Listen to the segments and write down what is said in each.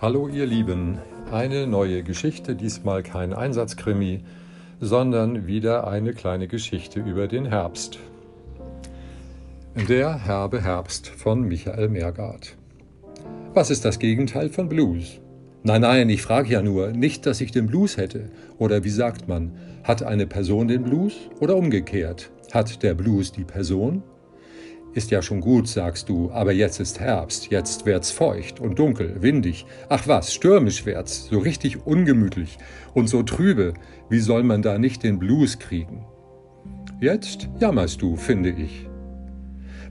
Hallo ihr Lieben, eine neue Geschichte, diesmal kein Einsatzkrimi, sondern wieder eine kleine Geschichte über den Herbst. Der herbe Herbst von Michael Mergard. Was ist das Gegenteil von Blues? Nein, nein, ich frage ja nur, nicht, dass ich den Blues hätte. Oder wie sagt man, hat eine Person den Blues oder umgekehrt? Hat der Blues die Person? Ist ja schon gut, sagst du, aber jetzt ist Herbst, jetzt wird's feucht und dunkel, windig. Ach was, stürmisch wird's, so richtig ungemütlich und so trübe. Wie soll man da nicht den Blues kriegen? Jetzt jammerst du, finde ich.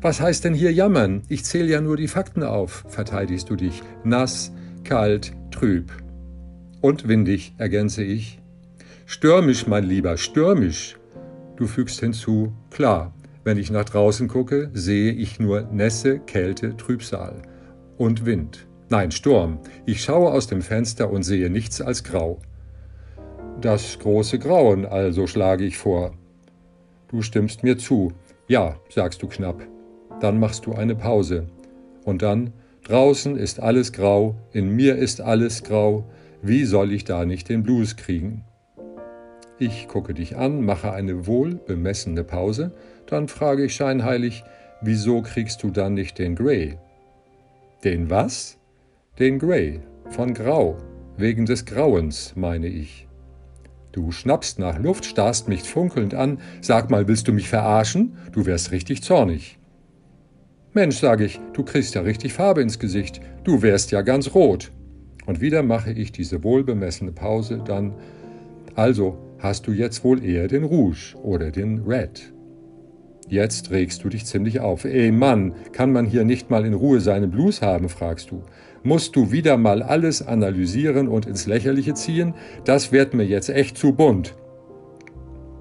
Was heißt denn hier jammern? Ich zähle ja nur die Fakten auf, verteidigst du dich. Nass, kalt, trüb. Und windig, ergänze ich. Stürmisch, mein Lieber, stürmisch. Du fügst hinzu, klar, wenn ich nach draußen gucke, sehe ich nur Nässe, Kälte, Trübsal und Wind. Nein, Sturm. Ich schaue aus dem Fenster und sehe nichts als Grau. Das große Grauen also schlage ich vor. Du stimmst mir zu. Ja, sagst du knapp. Dann machst du eine Pause. Und dann, draußen ist alles grau, in mir ist alles grau, wie soll ich da nicht den Blues kriegen? Ich gucke dich an, mache eine wohl bemessene Pause, dann frage ich scheinheilig, wieso kriegst du dann nicht den Grey? Den was? Den Grey, von Grau, wegen des Grauens, meine ich. Du schnappst nach Luft, starrst mich funkelnd an, sag mal, willst du mich verarschen? Du wärst richtig zornig. Mensch, sage ich, du kriegst ja richtig Farbe ins Gesicht, du wärst ja ganz rot. Und wieder mache ich diese wohlbemessene Pause, dann, also, hast du jetzt wohl eher den Rouge oder den Red. Jetzt regst du dich ziemlich auf. Ey Mann, kann man hier nicht mal in Ruhe seinen Blues haben, fragst du. Musst du wieder mal alles analysieren und ins Lächerliche ziehen? Das wird mir jetzt echt zu bunt.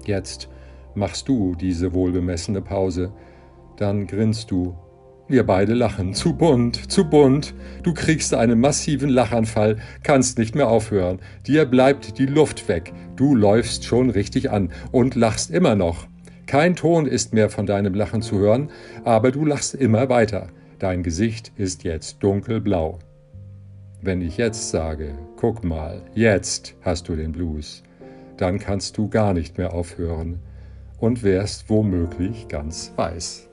Jetzt machst du diese wohlbemessene Pause. Dann grinst du. Wir beide lachen. Zu bunt, zu bunt. Du kriegst einen massiven Lachanfall, kannst nicht mehr aufhören. Dir bleibt die Luft weg. Du läufst schon richtig an und lachst immer noch. Kein Ton ist mehr von deinem Lachen zu hören, aber du lachst immer weiter. Dein Gesicht ist jetzt dunkelblau. Wenn ich jetzt sage, guck mal, jetzt hast du den Blues, dann kannst du gar nicht mehr aufhören und wärst womöglich ganz weiß.